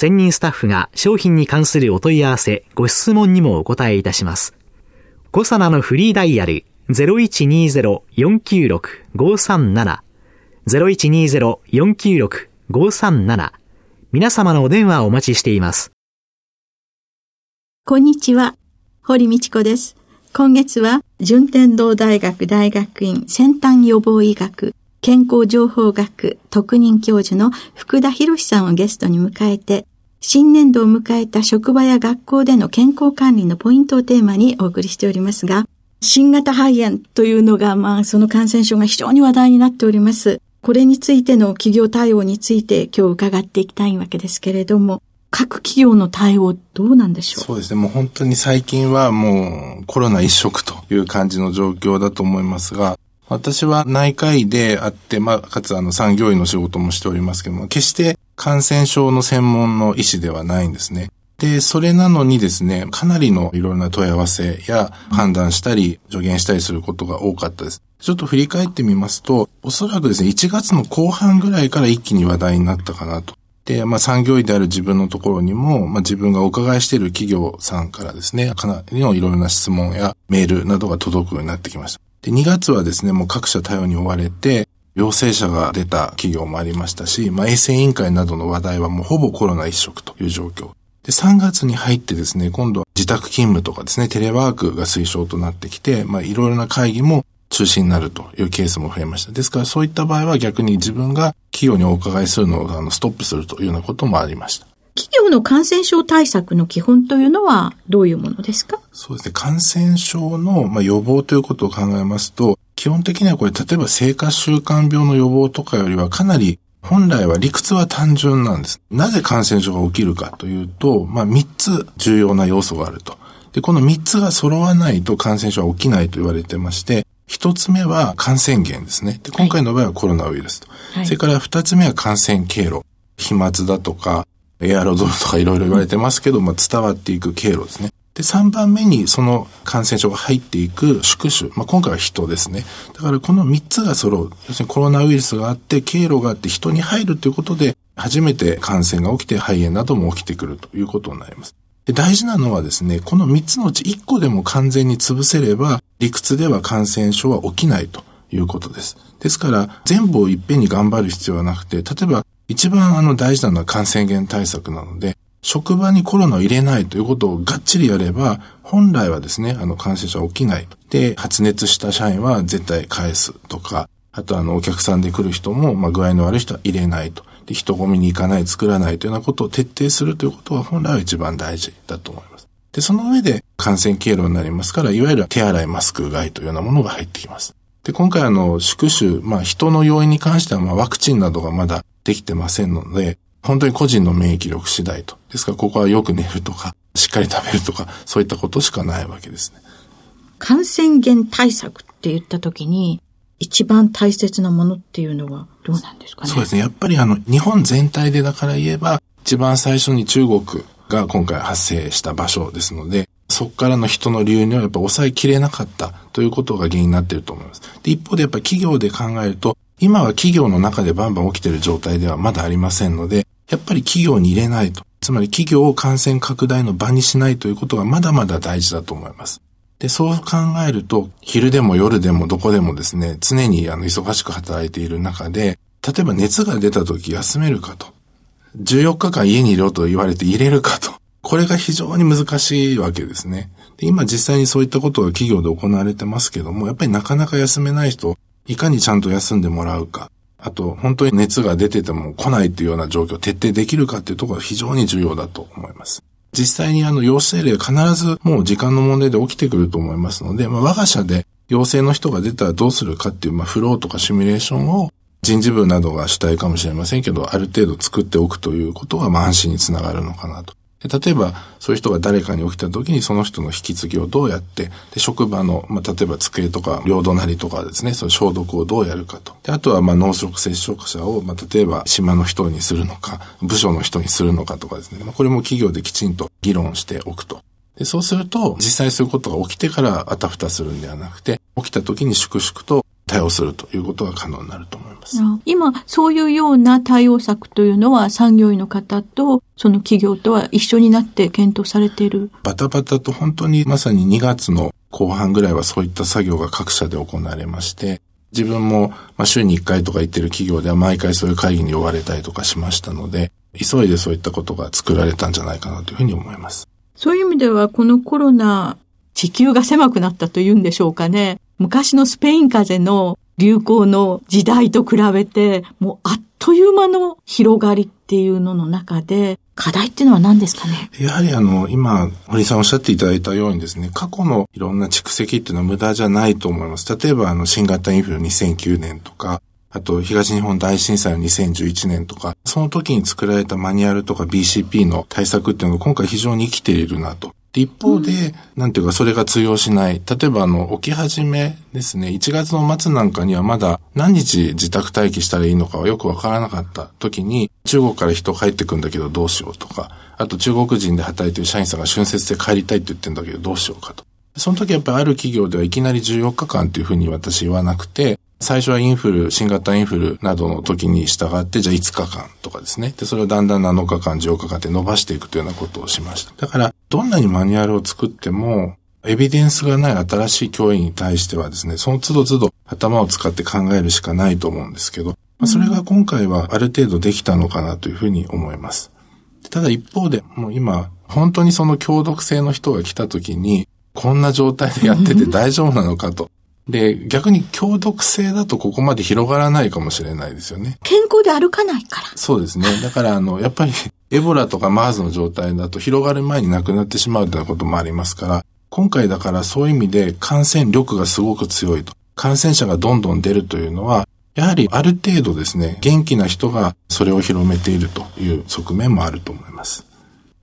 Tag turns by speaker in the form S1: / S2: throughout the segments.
S1: 専任スタッフが商品に関するお問い合わせ、ご質問にもお答えいたします。コサナのフリーダイヤル0120-496-537 0120-496-537皆様のお電話をお待ちしています。
S2: こんにちは、堀道子です。今月は、順天堂大学大学院先端予防医学健康情報学特任教授の福田博さんをゲストに迎えて、新年度を迎えた職場や学校での健康管理のポイントをテーマにお送りしておりますが、新型肺炎というのが、まあ、その感染症が非常に話題になっております。これについての企業対応について今日伺っていきたいわけですけれども、各企業の対応どうなんでしょう？
S3: そうですね。もう本当に最近はもうコロナ一色という感じの状況だと思いますが、私は内科医であって、まあ、かつあの産業医の仕事もしておりますけども、決して感染症の専門の医師ではないんですね。で、それなのにですね、かなりのいろんな問い合わせや判断したり、助言したりすることが多かったです。ちょっと振り返ってみますと、おそらくですね、1月の後半ぐらいから一気に話題になったかなと。で、まあ産業医である自分のところにも、まあ自分がお伺いしている企業さんからですね、かなりのいろいろな質問やメールなどが届くようになってきました。で、2月はですね、もう各社対応に追われて、陽性者が出た企業もありましたし、まあ衛生委員会などの話題はもうほぼコロナ一色という状況。で、3月に入ってですね、今度は自宅勤務とかですね、テレワークが推奨となってきて、まあいろいろな会議も中止になるというケースも増えました。ですからそういった場合は逆に自分が企業にお伺いするのをあのストップするというようなこともありました。
S2: 企業の感染症対策の基本というのはどういうものですか？
S3: そうですね。感染症の、まあ、予防ということを考えますと、基本的にはこれ、例えば生活習慣病の予防とかよりはかなり本来は理屈は単純なんです。なぜ感染症が起きるかというと、まあ、3つ重要な要素があると。で、この3つが揃わないと感染症は起きないと言われてまして、1つ目は感染源ですね。で、今回の場合はコロナウイルスと。はい、それから2つ目は感染経路。飛沫だとか、エアロゾルとかいろいろ言われてますけど、まあ、伝わっていく経路ですね。で、3番目にその感染症が入っていく宿主。まあ、今回は人ですね。だからこの3つが揃う。要するにコロナウイルスがあって、経路があって人に入るということで、初めて感染が起きて肺炎なども起きてくるということになります。で大事なのはですね、この3つのうち1個でも完全に潰せれば、理屈では感染症は起きないということです。ですから、全部をいっぺんに頑張る必要はなくて、例えば一番あの大事なのは感染源対策なので、職場にコロナを入れないということをがっちりやれば、本来はですね、あの感染者は起きない。で、発熱した社員は絶対返すとか、あとあのお客さんで来る人も、まあ、具合の悪い人は入れないと。で、人混みに行かない、作らないというようなことを徹底するということは本来は一番大事だと思います。で、その上で感染経路になりますから、いわゆる手洗い、マスク、うがいというようなものが入ってきます。で、今回あの、宿主、まあ人の要因に関してはまあワクチンなどがまだできてませんので、本当に個人の免疫力次第と。ですから、ここはよく寝るとか、しっかり食べるとか、そういったことしかないわけですね。
S2: 感染源対策って言ったときに、一番大切なものっていうのはどうなんですかね？
S3: そうですね。やっぱりあの、日本全体でだから言えば、一番最初に中国が今回発生した場所ですので、そこからの人の流入をやっぱ抑えきれなかったということが原因になっていると思います。で一方でやっぱ企業で考えると、今は企業の中でバンバン起きている状態ではまだありませんので、やっぱり企業に入れないと。つまり企業を感染拡大の場にしないということがまだまだ大事だと思います。で、そう考えると、昼でも夜でもどこでもですね、常にあの忙しく働いている中で、例えば熱が出た時休めるかと。14日間家にいろと言われて入れるかと。これが非常に難しいわけですね。で今実際にそういったことが企業で行われてますけども、やっぱりなかなか休めない人、いかにちゃんと休んでもらうか。あと、本当に熱が出てても来ないっていうような状況を徹底できるかっていうところが非常に重要だと思います。実際にあの陽性例必ずもう時間の問題で起きてくると思いますので、まあ、我が社で陽性の人が出たらどうするかっていう、まあ、フローとかシミュレーションを人事部などが主体かもしれませんけど、ある程度作っておくということが、まあ、安心につながるのかなと。例えば、そういう人が誰かに起きた時にその人の引き継ぎをどうやって、で職場の、まあ、例えば机とか、領土なりとかですね、その消毒をどうやるかと。であとは、まあ、農食接触者を、まあ、例えば、島の人にするのか、部署の人にするのかとかですね、まあ、これも企業できちんと議論しておくと。でそうすると、実際そういうことが起きてからあたふたするんではなくて、起きた時に粛々と対応するということが可能になると思います。
S2: 今、そういうような対応策というのは産業医の方とその企業とは一緒になって検討されている？
S3: バタバタと本当にまさに2月の後半ぐらいはそういった作業が各社で行われまして、自分も、まあ、週に1回とか行ってる企業では毎回そういう会議に呼ばれたりとかしましたので、急いでそういったことが作られたんじゃないかなというふうに思います。
S2: そういう意味では、このコロナ、地球が狭くなったというんでしょうかね。昔のスペイン風邪の流行の時代と比べて、もうあっという間の広がりっていうのの中で、課題っていうのは何ですかね？
S3: やはりあの、今、堀さんおっしゃっていただいたようにですね、過去のいろんな蓄積っていうのは無駄じゃないと思います。例えばあの、新型インフル2009年とか、あと、東日本大震災の2011年とか、その時に作られたマニュアルとか BCP の対策っていうのが今回非常に生きているなと。一方で、うん、なんていうか、それが通用しない。例えば、あの、起き始めですね、1月の末なんかにはまだ何日自宅待機したらいいのかはよくわからなかった時に、中国から人帰ってくんだけどどうしようとか、あと中国人で働いてる社員さんが春節で帰りたいって言ってんだけどどうしようかと。その時やっぱりある企業ではいきなり14日間っていうふうに私言わなくて、最初はインフル、新型インフルなどの時に従って、じゃあ5日間とかですね。で、それをだんだん7日間、10日間って伸ばしていくというようなことをしました。だから、どんなにマニュアルを作っても、エビデンスがない新しい教員に対してはですね、その都度都度頭を使って考えるしかないと思うんですけど、まあ、それが今回はある程度できたのかなというふうに思います。ただ一方で、もう今、本当にその強毒性の人が来た時に、こんな状態でやってて大丈夫なのかと。で、逆に強毒性だとここまで広がらないかもしれないですよね。
S2: 健康で歩かないから。
S3: そうですね。だから、あの、やっぱり、エボラとかマーズの状態だと広がる前に亡くなってしまうということもありますから、今回だからそういう意味で感染力がすごく強いと。感染者がどんどん出るというのは、やはりある程度ですね、元気な人がそれを広めているという側面もあると思います。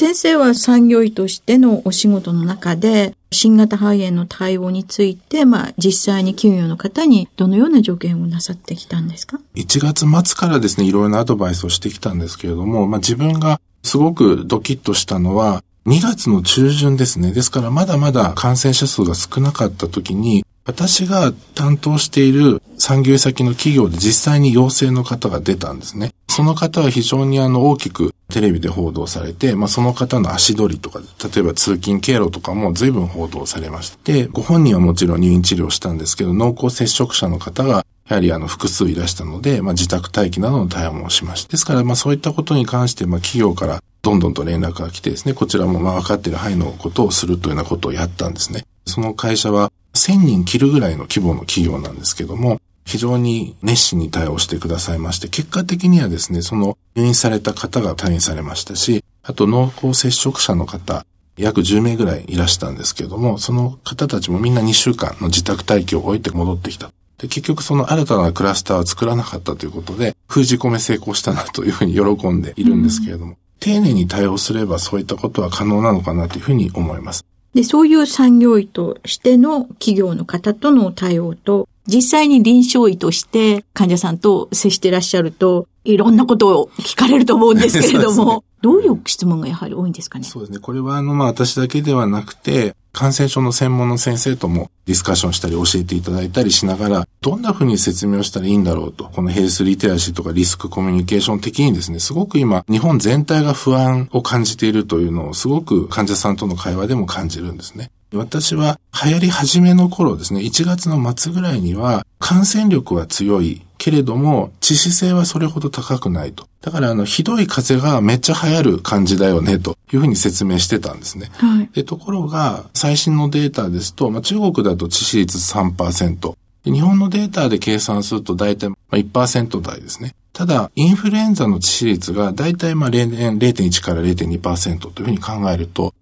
S2: 先生は産業医としてのお仕事の中で、新型肺炎の対応について、まあ、実際に企業の方にどのような助言をなさってきたんですか
S3: ?1 月末からですね、いろいろなアドバイスをしてきたんですけれども、まあ、自分がすごくドキッとしたのは、2月の中旬ですね。ですからまだまだ感染者数が少なかった時に、私が担当している産業先の企業で実際に陽性の方が出たんですね。その方は非常にあの大きくテレビで報道されて、まあその方の足取りとか、例えば通勤経路とかも随分報道されました。で、ご本人はもちろん入院治療したんですけど、濃厚接触者の方がやはりあの複数いらしたので、まあ自宅待機などの対応もしました。ですからまあそういったことに関してまあ企業からどんどんと連絡が来てですね、こちらもまあ分かっている範囲のことをするというようなことをやったんですね。その会社は1000人切るぐらいの規模の企業なんですけども、非常に熱心に対応してくださいまして、結果的にはですね、その入院された方が退院されましたし、あと濃厚接触者の方、約10名ぐらいいらしたんですけれども、その方たちもみんな2週間の自宅待機を終えて戻ってきた。で、結局その新たなクラスターは作らなかったということで、封じ込め成功したなというふうに喜んでいるんですけれども、うん、丁寧に対応すればそういったことは可能なのかなというふうに思います。
S2: で、そういう産業医としての企業の方との対応と、実際に臨床医として患者さんと接していらっしゃると、いろんなことを聞かれると思うんですけれども、どういう質問がやはり多いんですかね？
S3: そうですね。これはあの、まあ私だけではなくて、感染症の専門の先生ともディスカッションしたり教えていただいたりしながら、どんなふうに説明をしたらいいんだろうと、このヘルスリテラシーとかリスクコミュニケーション的にですね、すごく今、日本全体が不安を感じているというのをすごく患者さんとの会話でも感じるんですね。私は流行り始めの頃ですね、1月の末ぐらいには感染力は強い、けれども、致死性はそれほど高くないと。だから、あの、ひどい風邪がめっちゃ流行る感じだよね、というふうに説明してたんですね。はい、でところが、最新のデータですと、まあ、中国だと致死率3%。日本のデータで計算すると大体1%台ですね。ただ、インフルエンザの致死率が大体まあ0.1から0.2%というふうに考えると、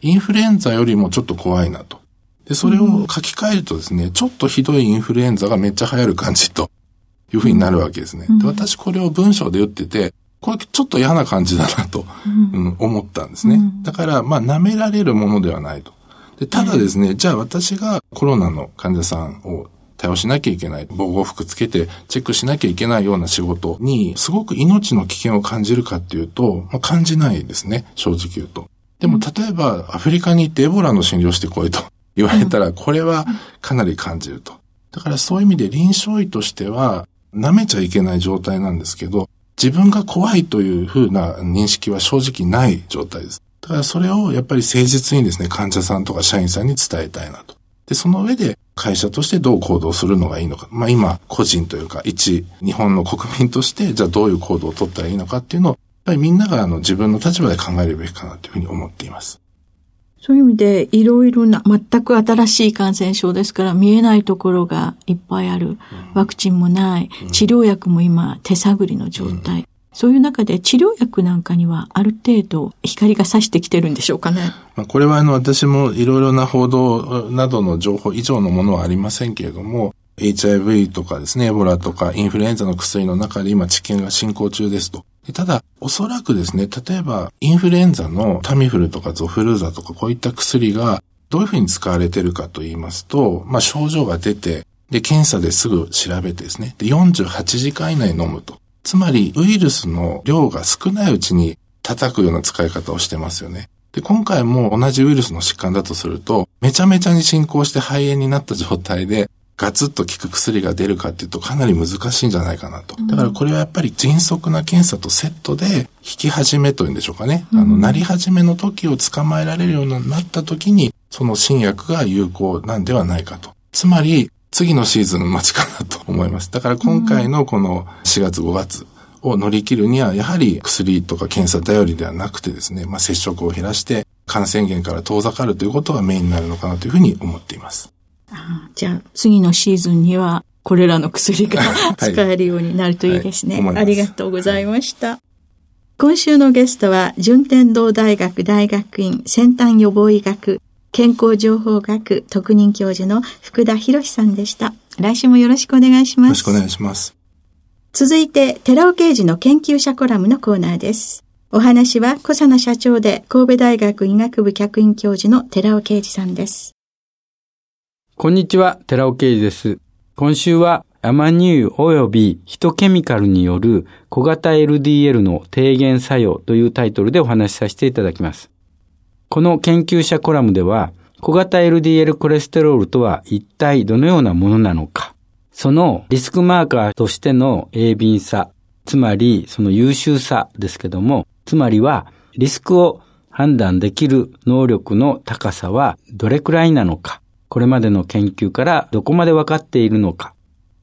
S3: インフルエンザよりもちょっと怖いなと。で、それを書き換えるとですね、ちょっとひどいインフルエンザがめっちゃ流行る感じというふうになるわけですね。で私これを文章で言ってて、これちょっと嫌な感じだなと、うん、思ったんですね。だから、まあ、舐められるものではないと。でただですね、じゃあ私がコロナの患者さんを対応しなきゃいけない、防護服つけてチェックしなきゃいけないような仕事に、すごく命の危険を感じるかっていうと、まあ、感じないですね、正直言うと。でも例えば、アフリカに行ってエボラの診療してこいと 言われたら、これはかなり感じると。だからそういう意味で臨床医としては、舐めちゃいけない状態なんですけど、自分が怖いというふうな認識は正直ない状態です。だからそれをやっぱり誠実にですね、患者さんとか社員さんに伝えたいなと。で、その上で会社としてどう行動するのがいいのか。まあ今、個人というか、一、日本の国民として、じゃあどういう行動を取ったらいいのかっていうのを、ぱりみんながあの自分の立場で考えるべきかなというふうに思っています。
S2: そういう意味で、いろいろな、全く新しい感染症ですから、見えないところがいっぱいある。ワクチンもない。治療薬も今、手探りの状態。そういう中で治療薬なんかにはある程度光が差してきてるんでしょうかね。
S3: まあ、これはあの私もいろいろな報道などの情報以上のものはありませんけれども、HIV とかですね、エボラとかインフルエンザの薬の中で今治験が進行中ですと。ただ、おそらくですね、例えばインフルエンザのタミフルとかゾフルーザとかこういった薬がどういうふうに使われてるかと言いますと、まあ症状が出て、で、検査ですぐ調べてですね、で、48時間以内飲むと。つまり、ウイルスの量が少ないうちに叩くような使い方をしてますよね。で、今回も同じウイルスの疾患だとすると、めちゃめちゃに進行して肺炎になった状態で、ガツッと効く薬が出るかっていうとかなり難しいんじゃないかなと。だからこれはやっぱり迅速な検査とセットで、引き始めというんでしょうかね。あの、なり始めの時を捕まえられるようになった時に、その新薬が有効なんではないかと。つまり、次のシーズン待ちかなと思います。だから今回のこの4月5月を乗り切るには、やはり薬とか検査頼りではなくてですね、まあ、接触を減らして感染源から遠ざかるということがメインになるのかなというふうに思っています。
S2: あじゃあ次のシーズンにはこれらの薬が使えるようになるといいですね。はいはい、ありがとうございました。今週のゲストは、順天堂大学大学院先端予防医学健康情報学特任教授の福田博さんでした。来週もよろしくお願いします。よろ
S3: しくお願いします。
S2: 続いて、寺尾刑事の研究者コラムのコーナーです。お話は、小佐奈社長で神戸大学医学部客員教授の寺尾啓二さんです。
S4: こんにちは、寺尾啓二です。今週は、アマニュー及びヒトケミカルによる小型 LDL の低減作用というタイトルでお話しさせていただきます。この研究者コラムでは、小型 LDL コレステロールとは一体どのようなものなのか、そのリスクマーカーとしての鋭敏さ、つまりその優秀さですけども、つまりはリスクを判断できる能力の高さはどれくらいなのか、これまでの研究からどこまで分かっているのか、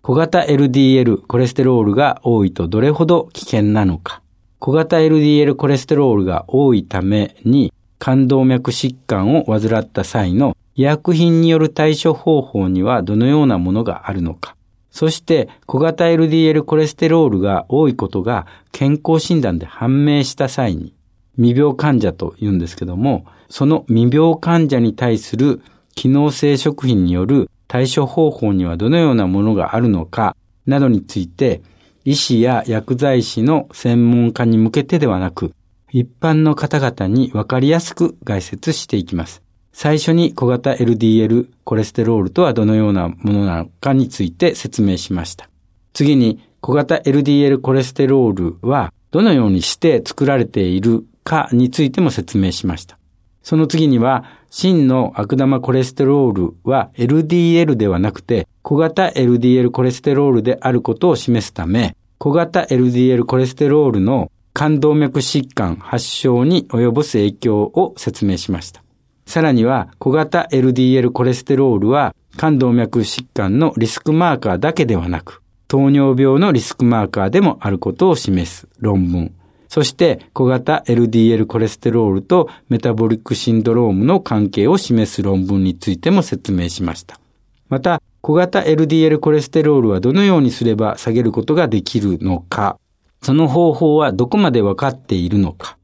S4: 小型 LDL コレステロールが多いとどれほど危険なのか、小型 LDL コレステロールが多いために冠動脈疾患を患った際の医薬品による対処方法にはどのようなものがあるのか。そして小型 LDL コレステロールが多いことが健康診断で判明した際に未病患者と言うんですけども、その未病患者に対する機能性食品による対処方法にはどのようなものがあるのかなどについて医師や薬剤師の専門家に向けてではなく一般の方々にわかりやすく解説していきます。最初に小型 LDL コレステロールとはどのようなものなのかについて説明しました。次に小型 LDL コレステロールはどのようにして作られているかについても説明しました。その次には真の悪玉コレステロールは LDL ではなくて小型 LDL コレステロールであることを示すため小型 LDL コレステロールの冠動脈疾患発症に及ぼす影響を説明しました。さらには小型 LDL コレステロールは冠動脈疾患のリスクマーカーだけではなく、糖尿病のリスクマーカーでもあることを示す論文。そして小型 LDL コレステロールとメタボリックシンドロームの関係を示す論文についても説明しました。また、小型 LDL コレステロールはどのようにすれば下げることができるのか、その方法はどこまでわかっているのか、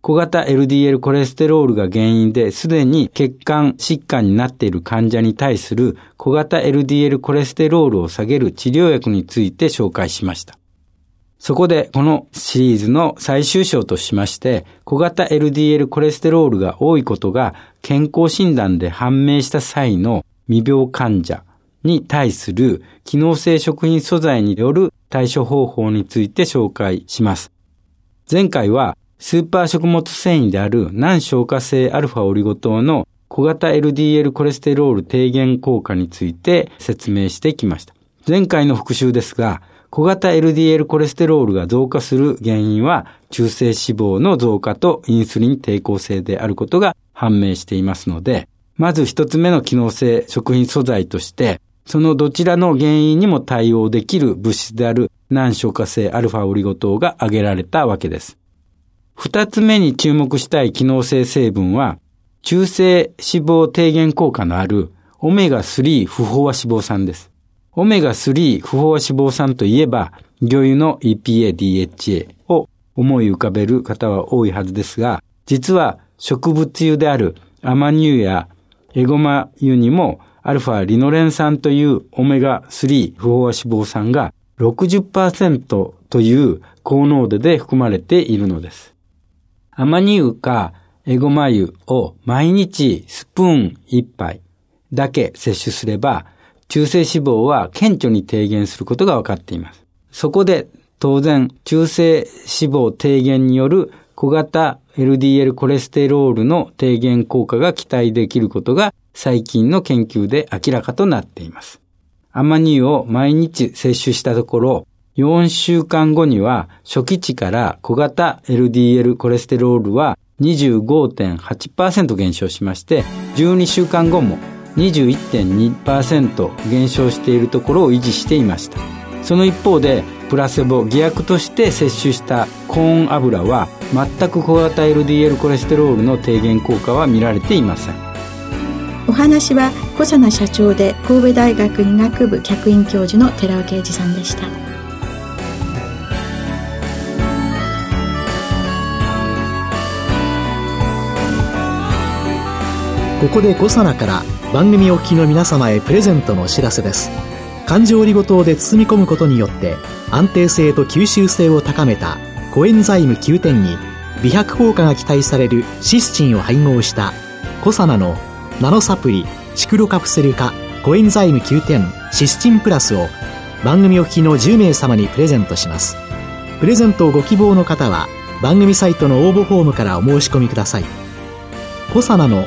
S4: 小型 LDL コレステロールが原因ですでに血管疾患になっている患者に対する小型 LDL コレステロールを下げる治療薬について紹介しました。そこでこのシリーズの最終章としまして、小型 LDL コレステロールが多いことが健康診断で判明した際の未病患者に対する機能性食品素材による対処方法について紹介します。前回はスーパー食物繊維である難消化性アルファオリゴ糖の小型 LDL コレステロール低減効果について説明してきました。前回の復習ですが、小型 LDL コレステロールが増加する原因は中性脂肪の増加とインスリン抵抗性であることが判明していますので、まず一つ目の機能性食品素材として、そのどちらの原因にも対応できる物質である難消化性アルファオリゴ糖が挙げられたわけです。二つ目に注目したい機能性成分は、中性脂肪低減効果のあるオメガ3不飽和脂肪酸です。オメガ3不飽和脂肪酸といえば、魚油の EPA、DHA を思い浮かべる方は多いはずですが、実は植物油であるアマニ油やエゴマ油にもアルファリノレン酸というオメガ3不飽和脂肪酸が60%という高濃度で含まれているのです。アマニ油かエゴマ油を毎日スプーン1杯だけ摂取すれば、中性脂肪は顕著に低減することが分かっています。そこで当然中性脂肪低減による小型 LDL コレステロールの低減効果が期待できることが最近の研究で明らかとなっています。アマニ油を毎日摂取したところ、4週間後には初期値から小型 LDL コレステロールは25.8%減少しまして、12週間後も21.2%減少しているところを維持していました。その一方で、プラセボ、偽薬として摂取したコーン油は全く小型 LDL コレステロールの低減効果は見られていません。
S2: お話は小佐奈社長で神戸大学医学部客員教授の寺尾啓二さんでした。
S1: ここでコサナから番組お聞きの皆様へプレゼントのお知らせです。環状オリゴ糖で包み込むことによって安定性と吸収性を高めたコエンザイム9点に美白効果が期待されるシスチンを配合したコサナのナノサプリシクロカプセル化コエンザイム9点シスチンプラスを番組お聞きの10名様にプレゼントします。プレゼントをご希望の方は番組サイトの応募フォームからお申し込みください。コサナの